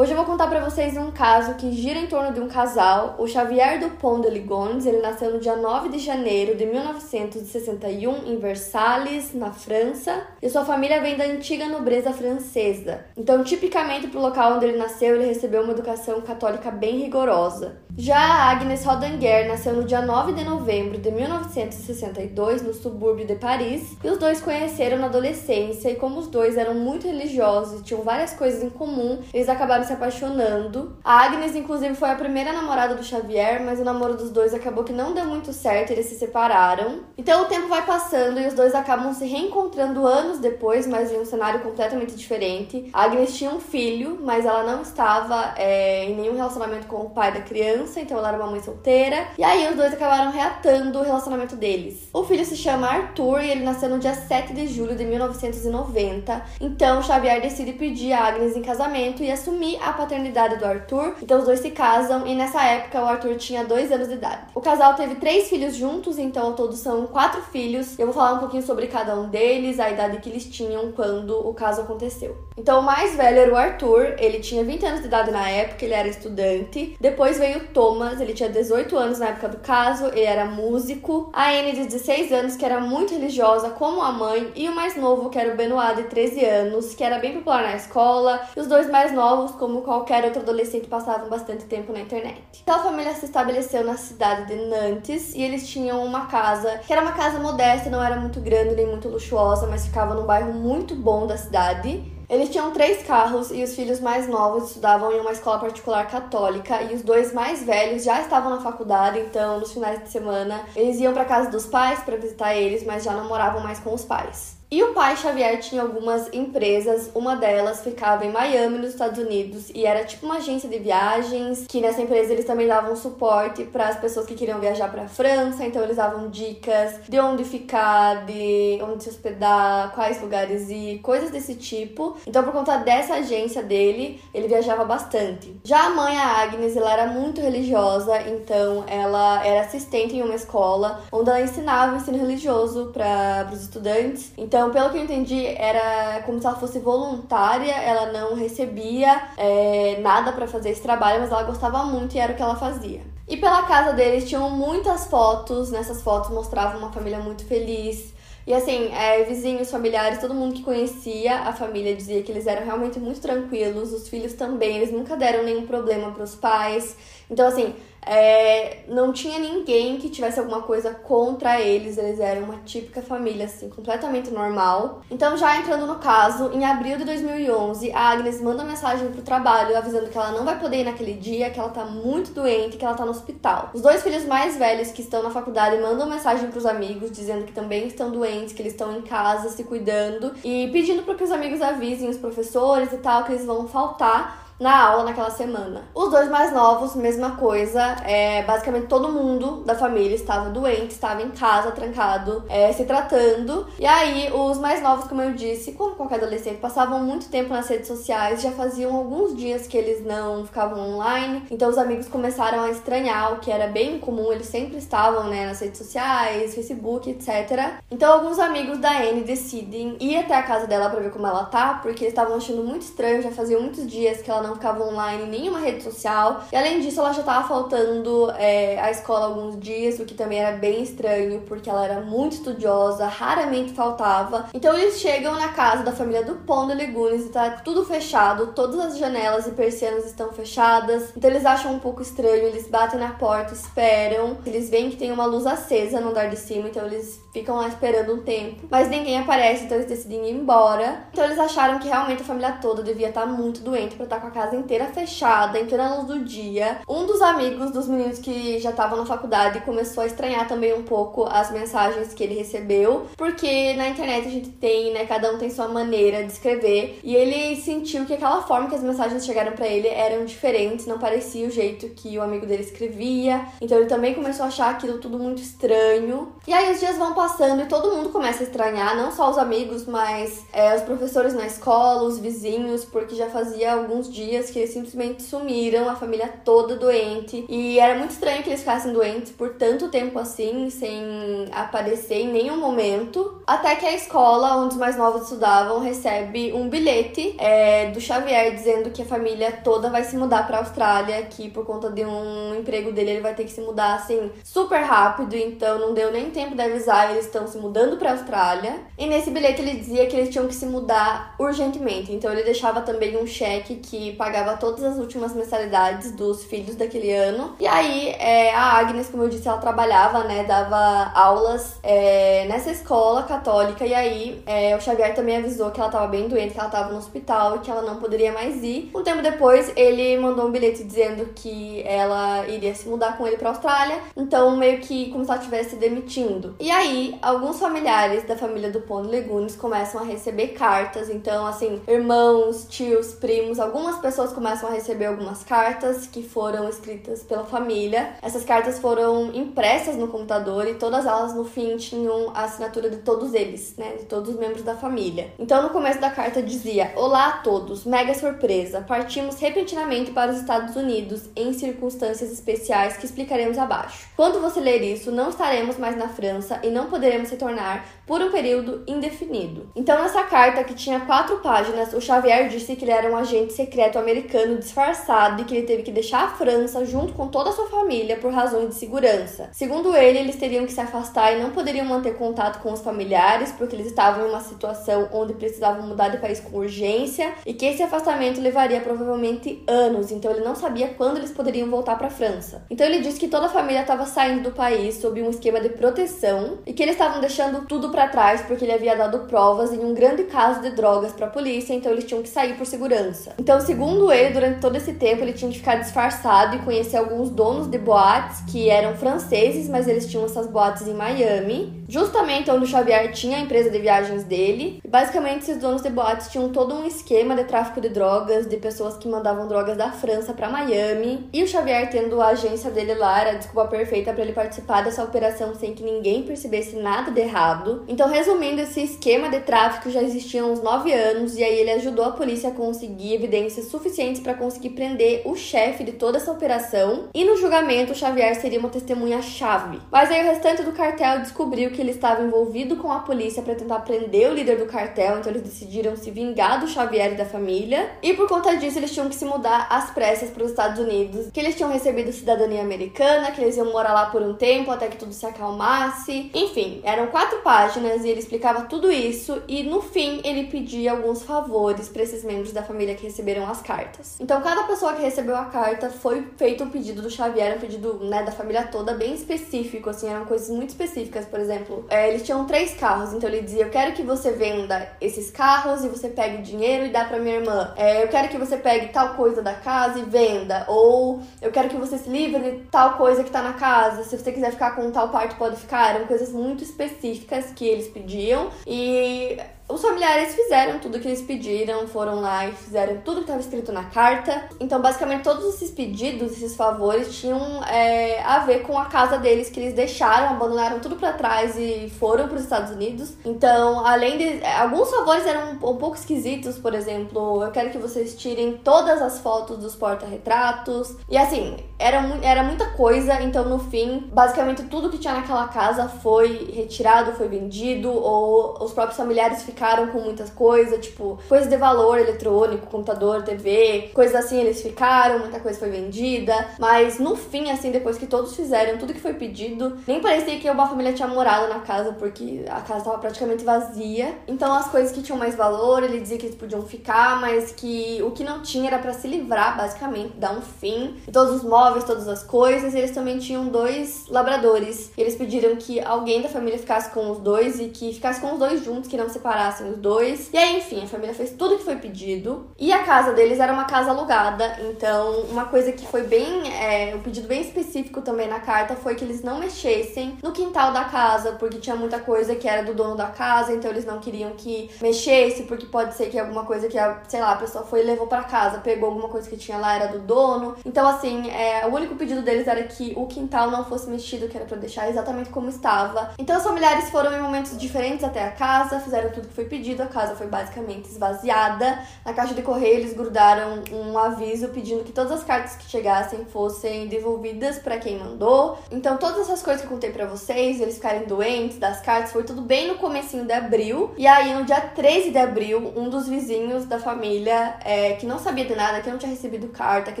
Hoje eu vou contar para vocês um caso que gira em torno de um casal, o Xavier Dupont de Ligons. Ele nasceu no dia 9 de janeiro de 1961 em Versalhes, na França, e sua família vem da antiga nobreza francesa. Então, tipicamente para o local onde ele nasceu, ele recebeu uma educação católica bem rigorosa. Já a Agnes Rodanger nasceu no dia 9 de novembro de 1962 no subúrbio de Paris, e os dois conheceram na adolescência, e como os dois eram muito religiosos e tinham várias coisas em comum, eles acabaram se apaixonando. A Agnes, inclusive, foi a primeira namorada do Xavier, mas o namoro dos dois acabou que não deu muito certo, eles se separaram. Então o tempo vai passando e os dois acabam se reencontrando anos depois, mas em um cenário completamente diferente. A Agnes tinha um filho, mas ela não estava é, em nenhum relacionamento com o pai da criança, então ela era uma mãe solteira. E aí os dois acabaram reatando o relacionamento deles. O filho se chama Arthur e ele nasceu no dia 7 de julho de 1990. Então Xavier decide pedir a Agnes em casamento e assumir a paternidade do Arthur. Então os dois se casam e nessa época o Arthur tinha dois anos de idade. O casal teve três filhos juntos, então ao todo são quatro filhos. Eu vou falar um pouquinho sobre cada um deles, a idade que eles tinham quando o caso aconteceu. Então o mais velho era o Arthur, ele tinha 20 anos de idade na época, ele era estudante. Depois veio Thomas, ele tinha 18 anos na época do caso, ele era músico. A Anne de 16 anos, que era muito religiosa como a mãe, e o mais novo, que era o Benoit de 13 anos, que era bem popular na escola. E os dois mais novos, como qualquer outro adolescente, passavam bastante tempo na internet. Então a família se estabeleceu na cidade de Nantes e eles tinham uma casa que era uma casa modesta, não era muito grande nem muito luxuosa, mas ficava num bairro muito bom da cidade. Eles tinham três carros e os filhos mais novos estudavam em uma escola particular católica e os dois mais velhos já estavam na faculdade, então nos finais de semana eles iam para casa dos pais para visitar eles, mas já não moravam mais com os pais. E o pai Xavier tinha algumas empresas, uma delas ficava em Miami, nos Estados Unidos, e era tipo uma agência de viagens, que nessa empresa eles também davam suporte para as pessoas que queriam viajar para a França, então eles davam dicas de onde ficar, de onde se hospedar, quais lugares ir, coisas desse tipo. Então por conta dessa agência dele, ele viajava bastante. Já a mãe, a Agnes, ela era muito religiosa, então ela era assistente em uma escola onde ela ensinava o ensino religioso para os estudantes. Então então, pelo que eu entendi, era como se ela fosse voluntária, ela não recebia é, nada para fazer esse trabalho, mas ela gostava muito e era o que ela fazia. E pela casa deles tinham muitas fotos, nessas fotos mostravam uma família muito feliz. E assim, é, vizinhos, familiares, todo mundo que conhecia a família dizia que eles eram realmente muito tranquilos, os filhos também, eles nunca deram nenhum problema para os pais. Então, assim, é, não tinha ninguém que tivesse alguma coisa contra eles, eles eram uma típica família, assim, completamente normal. Então, já entrando no caso, em abril de 2011, a Agnes manda mensagem pro trabalho avisando que ela não vai poder ir naquele dia, que ela tá muito doente, que ela tá no hospital. Os dois filhos mais velhos que estão na faculdade mandam mensagem pros amigos dizendo que também estão doentes, que eles estão em casa se cuidando e pedindo para que os amigos avisem os professores e tal que eles vão faltar na aula naquela semana. Os dois mais novos, mesma coisa. É, basicamente todo mundo da família estava doente, estava em casa, trancado, é, se tratando. E aí, os mais novos, como eu disse, como qualquer adolescente, passavam muito tempo nas redes sociais, já faziam alguns dias que eles não ficavam online. Então os amigos começaram a estranhar, o que era bem comum, eles sempre estavam né, nas redes sociais, Facebook, etc. Então alguns amigos da Anne decidem ir até a casa dela para ver como ela tá, porque eles estavam achando muito estranho, já faziam muitos dias que ela não não ficava online em nenhuma rede social. E além disso, ela já tava faltando é, à escola alguns dias, o que também era bem estranho, porque ela era muito estudiosa, raramente faltava. Então eles chegam na casa da família do de Legunes e tá tudo fechado, todas as janelas e persianas estão fechadas. Então eles acham um pouco estranho, eles batem na porta, esperam. Eles veem que tem uma luz acesa no andar de cima, então eles ficam lá esperando um tempo. Mas ninguém aparece, então eles decidem ir embora. Então eles acharam que realmente a família toda devia estar muito doente para estar com a casa inteira fechada, em plena luz do dia. Um dos amigos dos meninos que já estavam na faculdade começou a estranhar também um pouco as mensagens que ele recebeu, porque na internet a gente tem, né, cada um tem sua maneira de escrever, e ele sentiu que aquela forma que as mensagens chegaram para ele eram diferentes, não parecia o jeito que o amigo dele escrevia. Então ele também começou a achar aquilo tudo muito estranho. E aí os dias vão passando e todo mundo começa a estranhar, não só os amigos, mas é, os professores na escola, os vizinhos, porque já fazia alguns dias que eles simplesmente sumiram, a família toda doente. E era muito estranho que eles ficassem doentes por tanto tempo assim, sem aparecer em nenhum momento. Até que a escola, onde os mais novos estudavam, recebe um bilhete é, do Xavier dizendo que a família toda vai se mudar pra Austrália, que por conta de um emprego dele ele vai ter que se mudar assim super rápido, então não deu nem tempo de avisar, eles estão se mudando pra Austrália. E nesse bilhete ele dizia que eles tinham que se mudar urgentemente, então ele deixava também um cheque que pagava todas as últimas mensalidades dos filhos daquele ano. E aí é, a Agnes, como eu disse, ela trabalhava, né, dava aulas é, nessa escola católica, e aí é, o Xavier também avisou que ela tava bem doente, que ela tava no hospital e que ela não poderia mais ir. Um tempo depois, ele mandou um bilhete dizendo que ela iria se mudar com ele pra Austrália, então meio que como se ela estivesse demitindo. E aí, alguns familiares da família do Pond Legunes começam a receber cartas, então assim, irmãos, tios, primos, algumas pessoas começam a receber algumas cartas que foram escritas pela família. Essas cartas foram impressas no computador e todas elas no fim tinham a assinatura de todos eles, né, de todos os membros da família. Então no começo da carta dizia: "Olá a todos, mega surpresa. Partimos repentinamente para os Estados Unidos em circunstâncias especiais que explicaremos abaixo. Quando você ler isso, não estaremos mais na França e não poderemos retornar por um período indefinido. Então, nessa carta, que tinha quatro páginas, o Xavier disse que ele era um agente secreto americano disfarçado e que ele teve que deixar a França junto com toda a sua família por razões de segurança. Segundo ele, eles teriam que se afastar e não poderiam manter contato com os familiares porque eles estavam em uma situação onde precisavam mudar de país com urgência e que esse afastamento levaria provavelmente anos, então ele não sabia quando eles poderiam voltar para a França. Então ele disse que toda a família estava saindo do país sob um esquema de proteção e que eles estavam deixando tudo para trás porque ele havia dado provas em um grande caso de drogas para a polícia, então eles tinham que sair por segurança. Então, segundo ele, durante todo esse tempo ele tinha que ficar disfarçado e conhecer alguns donos de boates que eram franceses, mas eles tinham essas boates em Miami, justamente onde o Xavier tinha a empresa de viagens dele. Basicamente esses donos de boates tinham todo um esquema de tráfico de drogas, de pessoas que mandavam drogas da França para Miami. E o Xavier tendo a agência dele lá era a desculpa perfeita para ele participar dessa operação sem que ninguém percebesse nada de errado. Então, resumindo, esse esquema de tráfico já existia há uns 9 anos e aí ele ajudou a polícia a conseguir evidências suficientes para conseguir prender o chefe de toda essa operação. E no julgamento, o Xavier seria uma testemunha-chave. Mas aí o restante do cartel descobriu que ele estava envolvido com a polícia para tentar prender o líder do cartel, então eles decidiram se vingar do Xavier e da família. E por conta disso, eles tinham que se mudar às pressas para os Estados Unidos, que eles tinham recebido cidadania americana, que eles iam morar lá por um tempo até que tudo se acalmasse. Enfim, eram quatro páginas e ele explicava tudo isso e no fim ele pedia alguns favores para esses membros da família que receberam as cartas. Então cada pessoa que recebeu a carta foi feito um pedido do Xavier, um pedido né, da família toda bem específico, assim, eram coisas muito específicas. Por exemplo, é, eles tinham três carros, então ele dizia: Eu quero que você venda esses carros e você pegue o dinheiro e dá para minha irmã. É, eu quero que você pegue tal coisa da casa e venda. Ou eu quero que você se livre de tal coisa que tá na casa. Se você quiser ficar com tal parte, pode ficar. Eram coisas muito específicas que eles pediam. E os familiares fizeram tudo que eles pediram, foram lá e fizeram tudo que estava escrito na carta. Então, basicamente, todos esses pedidos, esses favores, tinham é, a ver com a casa deles que eles deixaram, abandonaram tudo para trás e foram para os Estados Unidos. Então, além de. Alguns favores eram um pouco esquisitos, por exemplo, eu quero que vocês tirem todas as fotos dos porta-retratos. E assim, era, era muita coisa, então no fim, basicamente tudo que tinha naquela casa foi retirado, foi vendido, ou os próprios familiares ficaram com muitas coisas, tipo, coisas de valor eletrônico, computador, TV, coisas assim eles ficaram, muita coisa foi vendida. Mas no fim, assim, depois que todos fizeram tudo que foi pedido, nem parecia que uma família tinha morado na casa, porque a casa estava praticamente vazia. Então as coisas que tinham mais valor, ele dizia que eles podiam ficar, mas que o que não tinha era para se livrar, basicamente, dar um fim. E todos os móveis móveis, todas as coisas. Eles também tinham dois labradores. Eles pediram que alguém da família ficasse com os dois e que ficasse com os dois juntos, que não separassem os dois. E aí, enfim, a família fez tudo que foi pedido. E a casa deles era uma casa alugada. Então, uma coisa que foi bem. É, um pedido bem específico também na carta foi que eles não mexessem no quintal da casa, porque tinha muita coisa que era do dono da casa, então eles não queriam que mexesse, porque pode ser que alguma coisa que a, sei lá, a pessoa foi e levou para casa, pegou alguma coisa que tinha lá, era do dono. Então, assim, é, o único pedido deles era que o quintal não fosse mexido, que era pra deixar exatamente como estava. Então, os familiares foram em momentos diferentes até a casa, fizeram tudo que foi pedido, a casa foi basicamente esvaziada. Na caixa de correio, eles grudaram um aviso pedindo que todas as cartas que chegassem fossem devolvidas para quem mandou. Então, todas essas coisas que eu contei para vocês, eles ficarem doentes das cartas, foi tudo bem no comecinho de abril. E aí, no dia 13 de abril, um dos vizinhos da família, é, que não sabia de nada, que não tinha recebido carta, que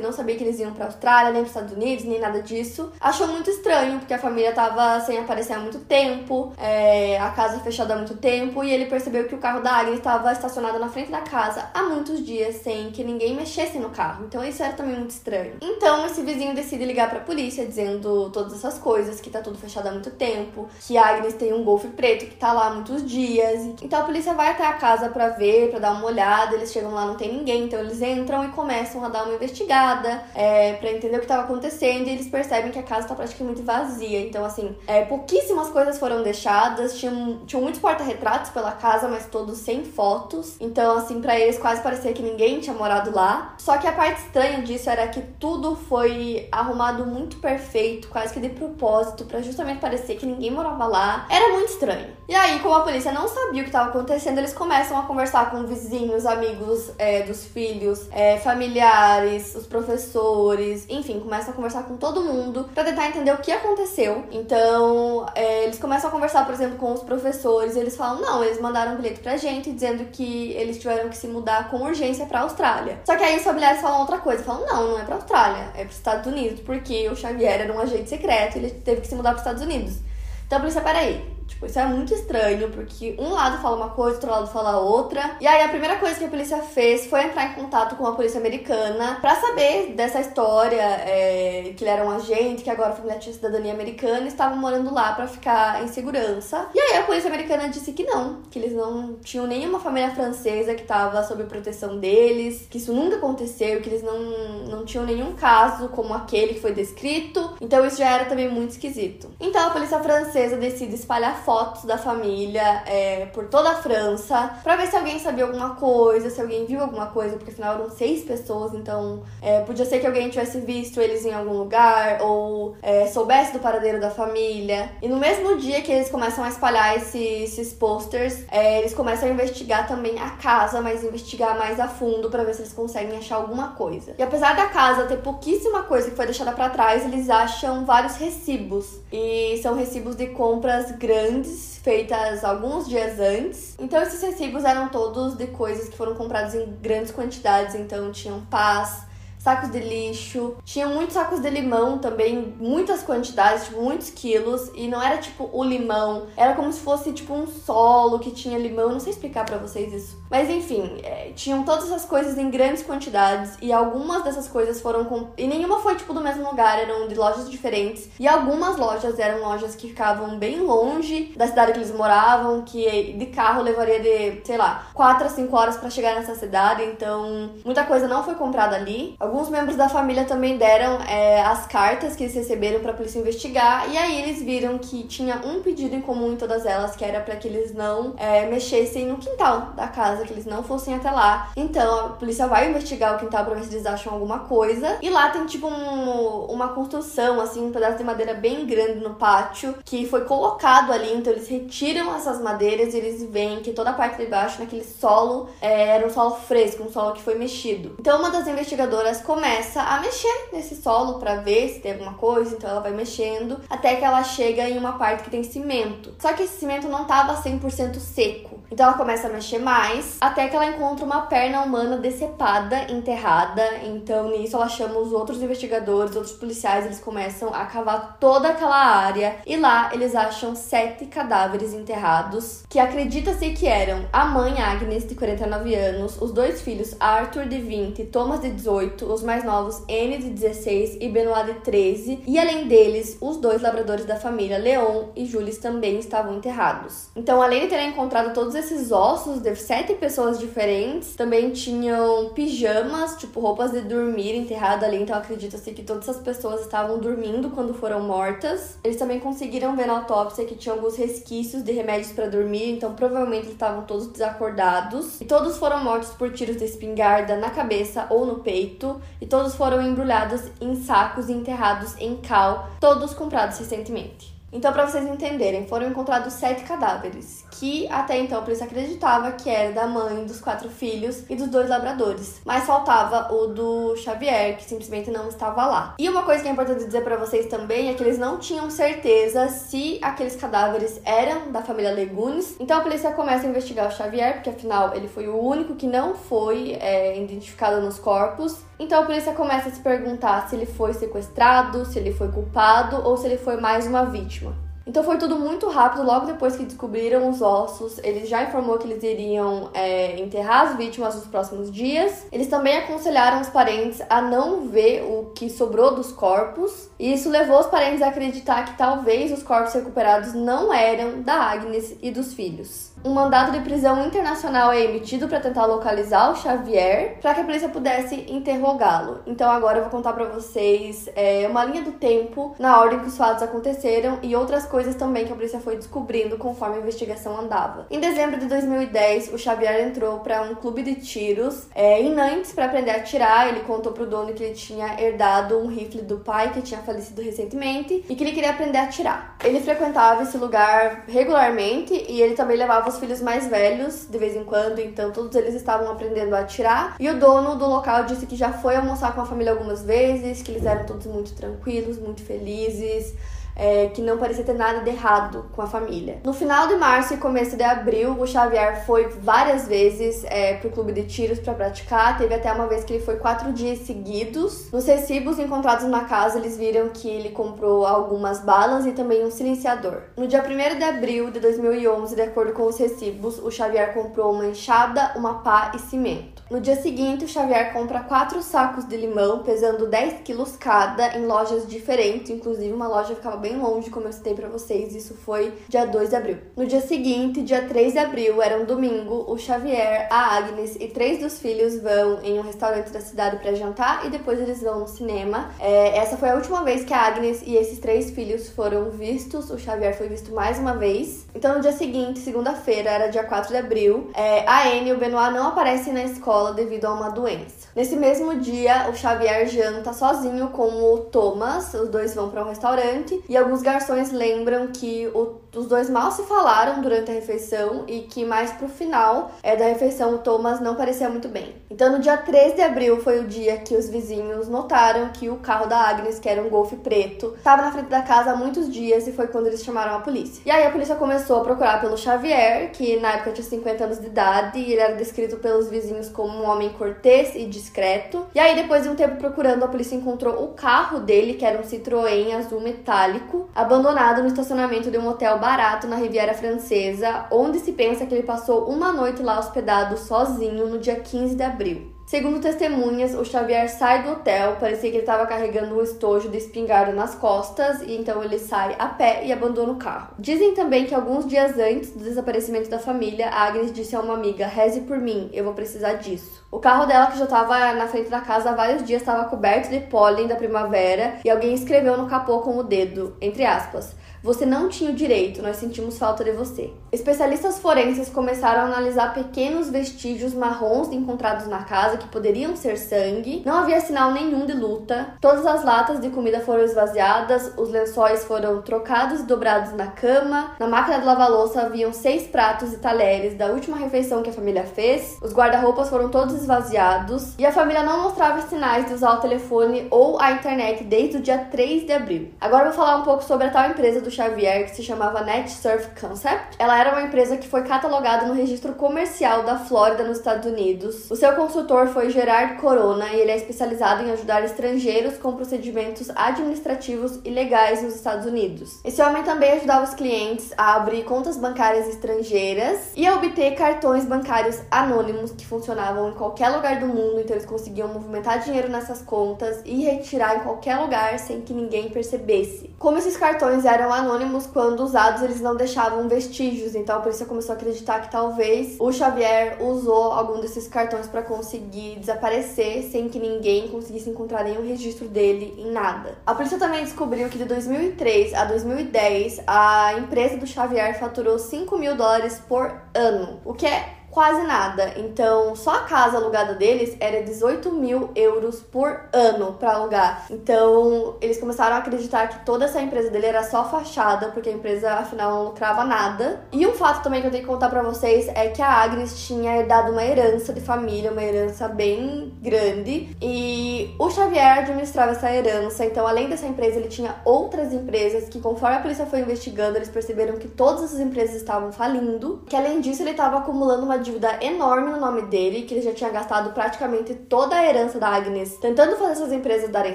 não sabia que eles iam pra Austrália, nem Estados Unidos, nem nada disso, achou muito estranho, porque a família tava sem aparecer há muito tempo, é, a casa fechada há muito tempo, e ele percebeu que o carro da Agnes estava estacionado na frente da casa há muitos dias, sem que ninguém mexesse no carro. Então isso era também muito estranho. Então esse vizinho decide ligar pra polícia, dizendo todas essas coisas, que tá tudo fechado há muito tempo, que a Agnes tem um golfe preto que tá lá há muitos dias. Então a polícia vai até a casa pra ver, pra dar uma olhada, eles chegam lá, não tem ninguém, então eles entram e começam a dar uma investigada, é, para entender o que estava acontecendo e eles percebem que a casa está praticamente vazia. Então, assim, é, pouquíssimas coisas foram deixadas, tinham, tinham muitos porta-retratos pela casa, mas todos sem fotos. Então, assim, para eles quase parecia que ninguém tinha morado lá. Só que a parte estranha disso era que tudo foi arrumado muito perfeito, quase que de propósito, para justamente parecer que ninguém morava lá. Era muito estranho. E aí, como a polícia não sabia o que estava acontecendo, eles começam a conversar com vizinhos, amigos é, dos filhos, é, familiares, os professores, enfim, começam a conversar com todo mundo para tentar entender o que aconteceu. Então, é, eles começam a conversar, por exemplo, com os professores. eles falam: não, eles mandaram um bilhete pra gente dizendo que eles tiveram que se mudar com urgência pra Austrália. Só que aí os familiares falam outra coisa: falam, não, não é pra Austrália, é pros Estados Unidos, porque o Xavier era um agente secreto e ele teve que se mudar pros Estados Unidos. Então a polícia, peraí, Tipo, isso é muito estranho, porque um lado fala uma coisa, outro lado fala outra. E aí a primeira coisa que a polícia fez foi entrar em contato com a polícia americana para saber dessa história, é, que ele era um agente, que agora a família tinha cidadania americana e estava morando lá para ficar em segurança. E aí a polícia americana disse que não, que eles não tinham nenhuma família francesa que estava sob proteção deles, que isso nunca aconteceu, que eles não, não tinham nenhum caso como aquele que foi descrito. Então isso já era também muito esquisito. Então a polícia francesa decide espalhar fotos da família é, por toda a França para ver se alguém sabia alguma coisa, se alguém viu alguma coisa, porque afinal eram seis pessoas, então é, podia ser que alguém tivesse visto eles em algum lugar ou é, soubesse do paradeiro da família. E no mesmo dia que eles começam a espalhar esses, esses posters, é, eles começam a investigar também a casa, mas investigar mais a fundo para ver se eles conseguem achar alguma coisa. E apesar da casa ter pouquíssima coisa que foi deixada para trás, eles acham vários recibos e são recibos de compras grandes grandes, feitas alguns dias antes. Então esses recibos eram todos de coisas que foram compradas em grandes quantidades, então tinham paz, sacos de lixo. Tinha muitos sacos de limão também, muitas quantidades, tipo, muitos quilos. E não era tipo o limão, era como se fosse tipo um solo que tinha limão. Não sei explicar para vocês isso. Mas enfim, é, tinham todas essas coisas em grandes quantidades. E algumas dessas coisas foram. Com... E nenhuma foi tipo do mesmo lugar, eram de lojas diferentes. E algumas lojas eram lojas que ficavam bem longe da cidade que eles moravam, que de carro levaria de, sei lá, 4 a 5 horas para chegar nessa cidade. Então, muita coisa não foi comprada ali. Alguns membros da família também deram é, as cartas que eles receberam para a polícia investigar e aí eles viram que tinha um pedido em comum em todas elas, que era para que eles não é, mexessem no quintal da casa, que eles não fossem até lá. Então a polícia vai investigar o quintal para ver se eles acham alguma coisa. E lá tem tipo um, uma construção, assim, um pedaço de madeira bem grande no pátio que foi colocado ali. Então eles retiram essas madeiras e eles veem que toda a parte de baixo, naquele solo, é, era um solo fresco, um solo que foi mexido. Então uma das investigadoras começa a mexer nesse solo para ver se tem alguma coisa, então ela vai mexendo até que ela chega em uma parte que tem cimento. Só que esse cimento não tava 100% seco. Então ela começa a mexer mais até que ela encontra uma perna humana decepada, enterrada. Então nisso ela chama os outros investigadores, outros policiais, eles começam a cavar toda aquela área e lá eles acham sete cadáveres enterrados que acredita-se que eram a mãe Agnes de 49 anos, os dois filhos Arthur de 20 e Thomas de 18 os mais novos N de 16 e Benoit de 13, e além deles, os dois labradores da família, Leon e Jules, também estavam enterrados. Então, além de terem encontrado todos esses ossos de sete pessoas diferentes, também tinham pijamas, tipo roupas de dormir enterradas ali, então acredita-se que todas essas pessoas estavam dormindo quando foram mortas. Eles também conseguiram ver na autópsia que tinha alguns resquícios de remédios para dormir, então provavelmente estavam todos desacordados. E todos foram mortos por tiros de espingarda na cabeça ou no peito, e todos foram embrulhados em sacos e enterrados em cal, todos comprados recentemente. Então, para vocês entenderem, foram encontrados sete cadáveres, que até então a polícia acreditava que era da mãe, dos quatro filhos e dos dois labradores. Mas faltava o do Xavier, que simplesmente não estava lá. E uma coisa que é importante dizer para vocês também é que eles não tinham certeza se aqueles cadáveres eram da família Legunes. Então a polícia começa a investigar o Xavier, porque afinal ele foi o único que não foi é, identificado nos corpos. Então a polícia começa a se perguntar se ele foi sequestrado, se ele foi culpado ou se ele foi mais uma vítima. Então foi tudo muito rápido, logo depois que descobriram os ossos, ele já informou que eles iriam é, enterrar as vítimas nos próximos dias. Eles também aconselharam os parentes a não ver o que sobrou dos corpos, e isso levou os parentes a acreditar que talvez os corpos recuperados não eram da Agnes e dos filhos. Um mandado de prisão internacional é emitido para tentar localizar o Xavier, para que a polícia pudesse interrogá-lo. Então agora eu vou contar para vocês é, uma linha do tempo na ordem que os fatos aconteceram e outras coisas também que a polícia foi descobrindo conforme a investigação andava. Em dezembro de 2010, o Xavier entrou para um clube de tiros é, em Nantes para aprender a atirar. Ele contou pro dono que ele tinha herdado um rifle do pai que tinha falecido recentemente e que ele queria aprender a atirar. Ele frequentava esse lugar regularmente e ele também levava os filhos mais velhos de vez em quando, então todos eles estavam aprendendo a atirar. E o dono do local disse que já foi almoçar com a família algumas vezes, que eles eram todos muito tranquilos, muito felizes é, que não parecia ter nada de errado com a família. No final de março e começo de abril, o Xavier foi várias vezes é, pro clube de tiros para praticar. Teve até uma vez que ele foi quatro dias seguidos. Nos recibos encontrados na casa, eles viram que ele comprou algumas balas e também um silenciador. No dia 1 de abril de 2011, de acordo com os recibos, o Xavier comprou uma enxada, uma pá e cimento. No dia seguinte, o Xavier compra quatro sacos de limão, pesando 10 quilos cada, em lojas diferentes. Inclusive, uma loja ficava bem longe, como eu citei para vocês. Isso foi dia 2 de abril. No dia seguinte, dia 3 de abril, era um domingo, o Xavier, a Agnes e três dos filhos vão em um restaurante da cidade para jantar e depois eles vão no cinema. É, essa foi a última vez que a Agnes e esses três filhos foram vistos. O Xavier foi visto mais uma vez. Então, no dia seguinte, segunda-feira, era dia 4 de abril, é, a Anne e o Benoit não aparecem na escola escola devido a uma doença. Nesse mesmo dia, o Xavier janta sozinho com o Thomas, os dois vão para um restaurante e alguns garçons lembram que o, os dois mal se falaram durante a refeição e que mais pro final é, da refeição o Thomas não parecia muito bem. Então, no dia 3 de abril foi o dia que os vizinhos notaram que o carro da Agnes, que era um Golf preto, estava na frente da casa há muitos dias e foi quando eles chamaram a polícia. E aí a polícia começou a procurar pelo Xavier, que na época tinha 50 anos de idade e ele era descrito pelos vizinhos como um homem cortês e discreto. E aí, depois de um tempo procurando, a polícia encontrou o carro dele, que era um Citroën azul metálico, abandonado no estacionamento de um hotel barato na Riviera Francesa, onde se pensa que ele passou uma noite lá hospedado sozinho no dia 15 de abril. Segundo testemunhas, o Xavier sai do hotel, parecia que ele estava carregando um estojo de espingarda nas costas, e então ele sai a pé e abandona o carro. Dizem também que alguns dias antes do desaparecimento da família, Agnes disse a uma amiga: reze por mim, eu vou precisar disso. O carro dela, que já estava na frente da casa há vários dias, estava coberto de pólen da primavera, e alguém escreveu no capô com o dedo, entre aspas, você não tinha o direito, nós sentimos falta de você. Especialistas forenses começaram a analisar pequenos vestígios marrons encontrados na casa que poderiam ser sangue. Não havia sinal nenhum de luta. Todas as latas de comida foram esvaziadas, os lençóis foram trocados e dobrados na cama. Na máquina de lavar louça haviam seis pratos e talheres da última refeição que a família fez. Os guarda-roupas foram todos esvaziados e a família não mostrava sinais de usar o telefone ou a internet desde o dia 3 de abril. Agora vou falar um pouco sobre a tal empresa do do Xavier que se chamava NetSurf Concept. Ela era uma empresa que foi catalogada no registro comercial da Flórida, nos Estados Unidos. O seu consultor foi Gerard Corona e ele é especializado em ajudar estrangeiros com procedimentos administrativos e legais nos Estados Unidos. Esse homem também ajudava os clientes a abrir contas bancárias estrangeiras e a obter cartões bancários anônimos que funcionavam em qualquer lugar do mundo, então eles conseguiam movimentar dinheiro nessas contas e retirar em qualquer lugar sem que ninguém percebesse. Como esses cartões eram anônimos, quando usados eles não deixavam vestígios, então a polícia começou a acreditar que talvez o Xavier usou algum desses cartões para conseguir desaparecer sem que ninguém conseguisse encontrar nenhum registro dele em nada. A polícia também descobriu que de 2003 a 2010 a empresa do Xavier faturou 5 mil dólares por ano, o que é quase nada. Então, só a casa alugada deles era 18 mil euros por ano para alugar. Então, eles começaram a acreditar que toda essa empresa dele era só fachada, porque a empresa afinal não lucrava nada. E um fato também que eu tenho que contar para vocês é que a Agnes tinha herdado uma herança de família, uma herança bem grande, e o Xavier administrava essa herança. Então, além dessa empresa, ele tinha outras empresas que, conforme a polícia foi investigando, eles perceberam que todas essas empresas estavam falindo. Que além disso, ele estava acumulando uma dívida enorme no nome dele, que ele já tinha gastado praticamente toda a herança da Agnes tentando fazer essas empresas darem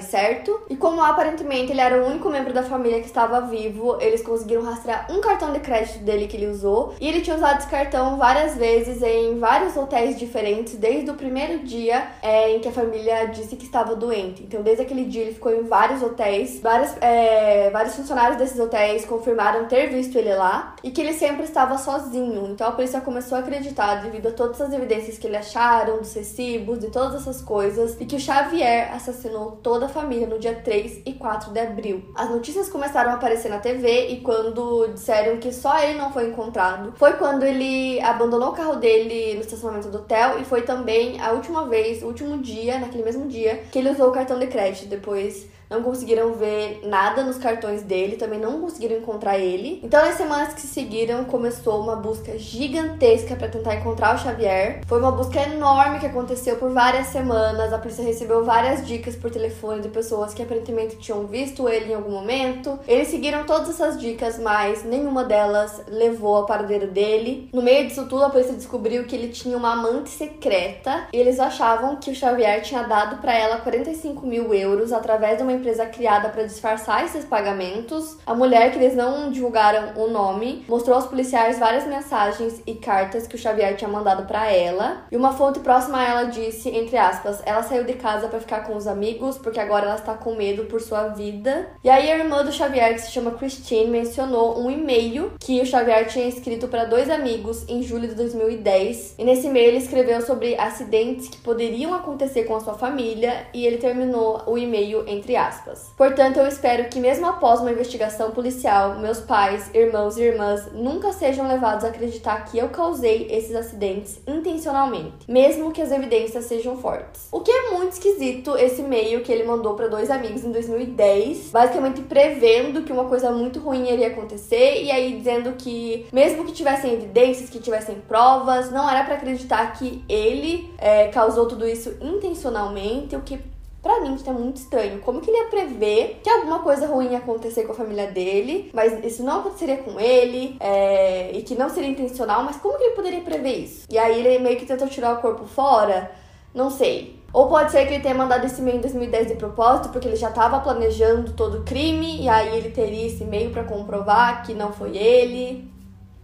certo. E como aparentemente ele era o único membro da família que estava vivo, eles conseguiram rastrear um cartão de crédito dele que ele usou. E ele tinha usado esse cartão várias vezes em vários hotéis diferentes, desde o primeiro dia é, em que a família disse que estava doente. Então, desde aquele dia, ele ficou em vários hotéis. Vários, é, vários funcionários desses hotéis confirmaram ter visto ele lá e que ele sempre estava sozinho. Então, a polícia começou a acreditar devido a todas as evidências que ele acharam, dos recibos, de todas essas coisas, e que o Xavier assassinou toda a família no dia 3 e 4 de abril. As notícias começaram a aparecer na TV e quando disseram que só ele não foi encontrado, foi quando ele abandonou o carro dele no estacionamento do hotel e foi também a última vez, o último dia, naquele mesmo dia, que ele usou o cartão de crédito. Depois não conseguiram ver nada nos cartões dele, também não conseguiram encontrar ele. Então, nas semanas que seguiram, começou uma busca gigantesca para tentar encontrar o Xavier. Foi uma busca enorme que aconteceu por várias semanas. A polícia recebeu várias dicas por telefone de pessoas que aparentemente tinham visto ele em algum momento. Eles seguiram todas essas dicas, mas nenhuma delas levou ao paradeiro dele. No meio disso tudo, a polícia descobriu que ele tinha uma amante secreta e eles achavam que o Xavier tinha dado para ela 45 mil euros através de uma empresa criada para disfarçar esses pagamentos. A mulher, que eles não divulgaram o nome, mostrou aos policiais várias mensagens e cartas que o Xavier tinha mandado para ela. E uma fonte próxima a ela disse, entre aspas, ela saiu de casa para ficar com os amigos porque agora ela está com medo por sua vida. E aí a irmã do Xavier, que se chama Christine, mencionou um e-mail que o Xavier tinha escrito para dois amigos em julho de 2010. E nesse e-mail ele escreveu sobre acidentes que poderiam acontecer com a sua família e ele terminou o e-mail entre aspas aspas. Portanto, eu espero que, mesmo após uma investigação policial, meus pais, irmãos e irmãs nunca sejam levados a acreditar que eu causei esses acidentes intencionalmente, mesmo que as evidências sejam fortes. O que é muito esquisito esse e-mail que ele mandou para dois amigos em 2010, basicamente prevendo que uma coisa muito ruim iria acontecer e aí dizendo que, mesmo que tivessem evidências, que tivessem provas, não era para acreditar que ele é, causou tudo isso intencionalmente, o que Pra mim, isso é muito estranho. Como que ele ia prever que alguma coisa ruim ia acontecer com a família dele, mas isso não aconteceria com ele, é, e que não seria intencional, mas como que ele poderia prever isso? E aí ele meio que tentou tirar o corpo fora? Não sei. Ou pode ser que ele tenha mandado esse e-mail em 2010 de propósito, porque ele já estava planejando todo o crime, e aí ele teria esse e-mail para comprovar que não foi ele.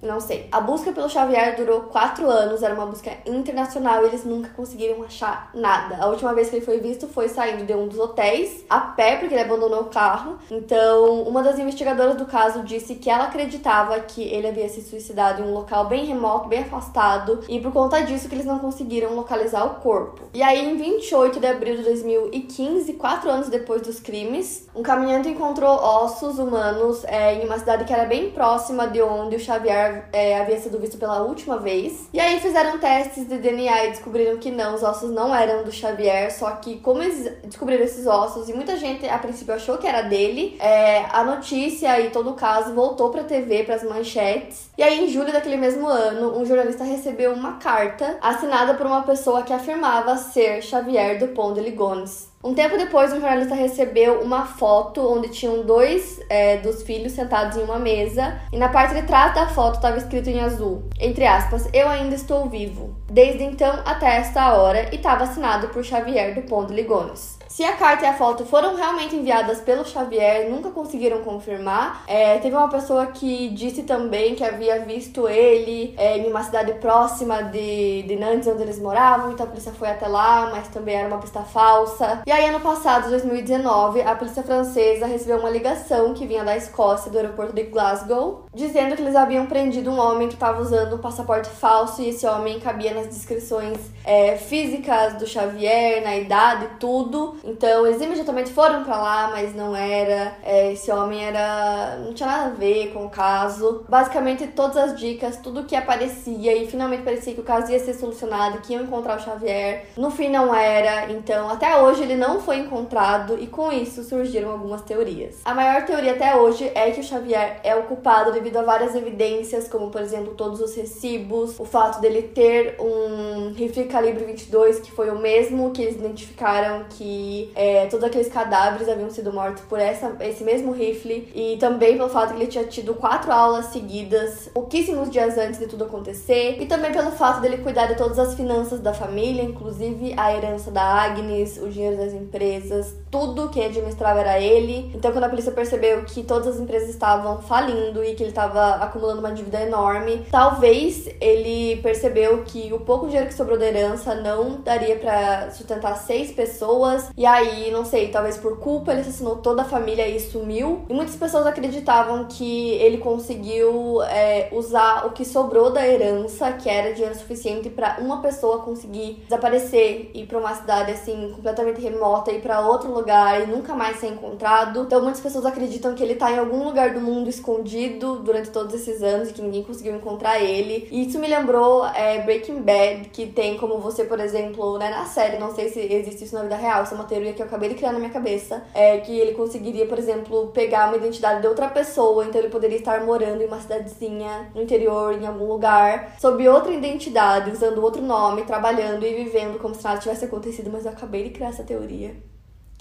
Não sei. A busca pelo Xavier durou quatro anos, era uma busca internacional e eles nunca conseguiram achar nada. A última vez que ele foi visto foi saindo de um dos hotéis, a pé, porque ele abandonou o carro. Então, uma das investigadoras do caso disse que ela acreditava que ele havia se suicidado em um local bem remoto, bem afastado, e por conta disso que eles não conseguiram localizar o corpo. E aí, em 28 de abril de 2015, quatro anos depois dos crimes, um caminhante encontrou ossos humanos é, em uma cidade que era bem próxima de onde o Xavier é, havia sido visto pela última vez. E aí fizeram testes de DNA e descobriram que não, os ossos não eram do Xavier, só que como eles descobriram esses ossos e muita gente a princípio achou que era dele, é, a notícia e todo o caso voltou pra TV, pras manchetes. E aí em julho daquele mesmo ano, um jornalista recebeu uma carta assinada por uma pessoa que afirmava ser Xavier Dupont de Ligonnès. Um tempo depois, um jornalista recebeu uma foto onde tinham dois é, dos filhos sentados em uma mesa e na parte de trás da foto estava escrito em azul, entre aspas, eu ainda estou vivo. Desde então até esta hora e estava assinado por Xavier do Pont de Ligones. Se a carta e a foto foram realmente enviadas pelo Xavier, nunca conseguiram confirmar. É, teve uma pessoa que disse também que havia visto ele é, em uma cidade próxima de, de Nantes, onde eles moravam, então a polícia foi até lá, mas também era uma pista falsa. E aí, ano passado, 2019, a polícia francesa recebeu uma ligação que vinha da Escócia, do aeroporto de Glasgow, dizendo que eles haviam prendido um homem que estava usando um passaporte falso e esse homem cabia nas descrições é, físicas do Xavier, na idade, tudo. Então eles imediatamente foram para lá, mas não era. É, esse homem era. não tinha nada a ver com o caso. Basicamente, todas as dicas, tudo que aparecia, e finalmente parecia que o caso ia ser solucionado, que iam encontrar o Xavier. No fim, não era. Então, até hoje ele não foi encontrado, e com isso surgiram algumas teorias. A maior teoria até hoje é que o Xavier é o culpado devido a várias evidências, como por exemplo todos os recibos, o fato dele ter um rifle calibre 22 que foi o mesmo que eles identificaram que é, todos aqueles cadáveres haviam sido mortos por essa, esse mesmo rifle e também pelo fato que ele tinha tido quatro aulas seguidas, pouquíssimos dias antes de tudo acontecer, e também pelo fato dele cuidar de todas as finanças da família, inclusive a herança da Agnes, o dinheiro das empresas, tudo que administrava era ele. Então, quando a polícia percebeu que todas as empresas estavam falindo e que ele estava acumulando uma dívida enorme, talvez ele percebeu que o pouco dinheiro que sobrou da herança não daria para sustentar seis pessoas e aí, não sei, talvez por culpa ele assassinou toda a família e sumiu. E muitas pessoas acreditavam que ele conseguiu é, usar o que sobrou da herança, que era dinheiro suficiente para uma pessoa conseguir desaparecer e ir para uma cidade assim completamente remota e para outro lugar e nunca mais ser encontrado. Então muitas pessoas acreditam que ele tá em algum lugar do mundo escondido durante todos esses anos e que ninguém conseguiu encontrar ele. E isso me lembrou é, Breaking Bad, que tem como você, por exemplo, né, na série, não sei se existe isso na vida real, é uma teoria que eu acabei de criar na minha cabeça, é que ele conseguiria, por exemplo, pegar uma identidade de outra pessoa, então ele poderia estar morando em uma cidadezinha no interior, em algum lugar, sob outra identidade, usando outro nome, trabalhando e vivendo como se nada tivesse acontecido, mas eu acabei de criar essa teoria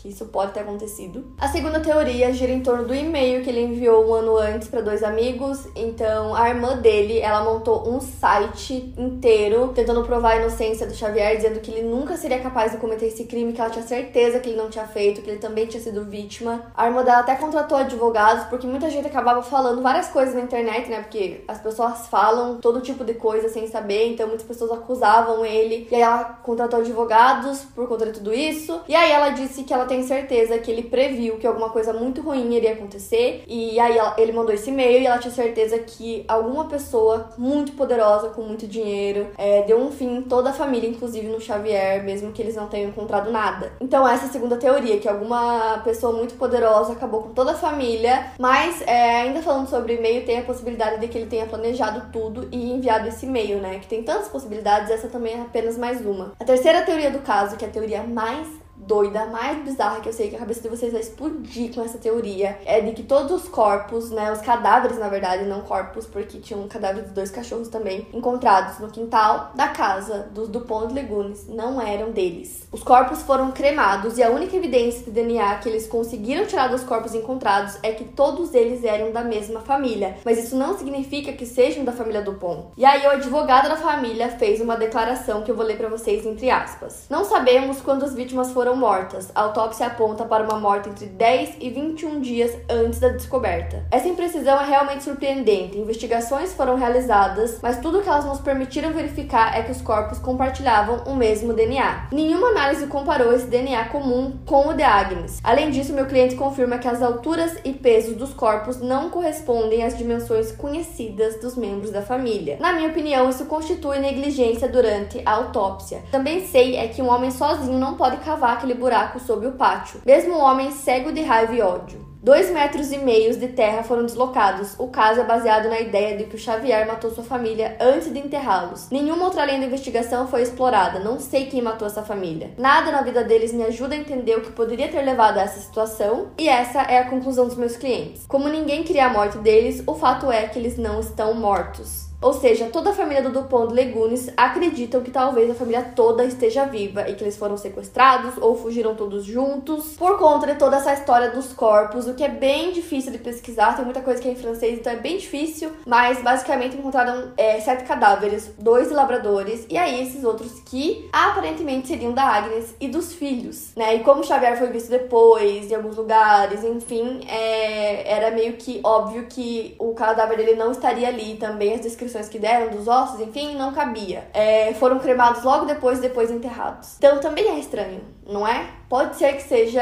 que isso pode ter acontecido. A segunda teoria gira em torno do e-mail que ele enviou um ano antes para dois amigos. Então, a irmã dele, ela montou um site inteiro tentando provar a inocência do Xavier, dizendo que ele nunca seria capaz de cometer esse crime, que ela tinha certeza que ele não tinha feito, que ele também tinha sido vítima. A irmã dela até contratou advogados, porque muita gente acabava falando várias coisas na internet, né? Porque as pessoas falam todo tipo de coisa sem saber, então muitas pessoas acusavam ele. E aí ela contratou advogados por conta de tudo isso. E aí ela disse que ela tem certeza que ele previu que alguma coisa muito ruim iria acontecer. E aí ela, ele mandou esse e-mail e ela tinha certeza que alguma pessoa muito poderosa, com muito dinheiro, é, deu um fim em toda a família, inclusive no Xavier, mesmo que eles não tenham encontrado nada. Então, essa é a segunda teoria, que alguma pessoa muito poderosa acabou com toda a família. Mas, é, ainda falando sobre e-mail, tem a possibilidade de que ele tenha planejado tudo e enviado esse e-mail, né? Que tem tantas possibilidades, essa também é apenas mais uma. A terceira teoria do caso, que é a teoria mais doida, mais bizarra que eu sei que a cabeça de vocês vai explodir com essa teoria é de que todos os corpos, né, os cadáveres na verdade, não corpos, porque tinham um cadáver de dois cachorros também, encontrados no quintal da casa dos Dupont Legunes, não eram deles. Os corpos foram cremados e a única evidência de DNA que eles conseguiram tirar dos corpos encontrados é que todos eles eram da mesma família, mas isso não significa que sejam da família Dupont. E aí o advogado da família fez uma declaração que eu vou ler para vocês entre aspas. Não sabemos quando as vítimas foram mortas. A autópsia aponta para uma morte entre 10 e 21 dias antes da descoberta. Essa imprecisão é realmente surpreendente. Investigações foram realizadas, mas tudo que elas nos permitiram verificar é que os corpos compartilhavam o mesmo DNA. Nenhuma análise comparou esse DNA comum com o de Agnes. Além disso, meu cliente confirma que as alturas e pesos dos corpos não correspondem às dimensões conhecidas dos membros da família. Na minha opinião, isso constitui negligência durante a autópsia. Também sei é que um homem sozinho não pode cavar aquele buraco sob o pátio, mesmo o homem cego de raiva e ódio. Dois metros e meio de terra foram deslocados. O caso é baseado na ideia de que o Xavier matou sua família antes de enterrá-los. Nenhuma outra linha de investigação foi explorada. Não sei quem matou essa família. Nada na vida deles me ajuda a entender o que poderia ter levado a essa situação. E essa é a conclusão dos meus clientes. Como ninguém queria a morte deles, o fato é que eles não estão mortos. Ou seja, toda a família do Dupont de Legunes acreditam que talvez a família toda esteja viva e que eles foram sequestrados ou fugiram todos juntos por conta de toda essa história dos corpos, o que é bem difícil de pesquisar. Tem muita coisa que é em francês, então é bem difícil. Mas basicamente encontraram é, sete cadáveres, dois labradores e aí esses outros que aparentemente seriam da Agnes e dos filhos, né? E como Xavier foi visto depois em alguns lugares, enfim, é, era meio que óbvio que o cadáver dele não estaria ali. Também as descrições que deram dos ossos, enfim, não cabia. É, foram cremados logo depois, depois enterrados. Então também é estranho, não é? Pode ser que seja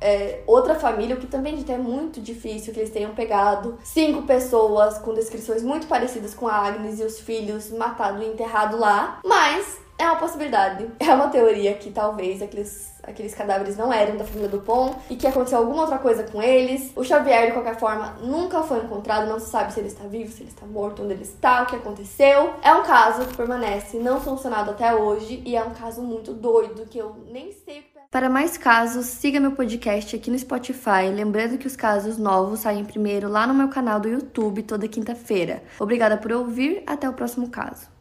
é, outra família, o que também é muito difícil que eles tenham pegado cinco pessoas com descrições muito parecidas com a Agnes e os filhos matado e enterrado lá. Mas é uma possibilidade. É uma teoria que talvez aqueles, aqueles cadáveres não eram da família Dupont e que aconteceu alguma outra coisa com eles. O Xavier, de qualquer forma, nunca foi encontrado, não se sabe se ele está vivo, se ele está morto, onde ele está, o que aconteceu. É um caso que permanece não solucionado até hoje e é um caso muito doido que eu nem sei que para mais casos, siga meu podcast aqui no Spotify. Lembrando que os casos novos saem primeiro lá no meu canal do YouTube toda quinta-feira. Obrigada por ouvir, até o próximo caso.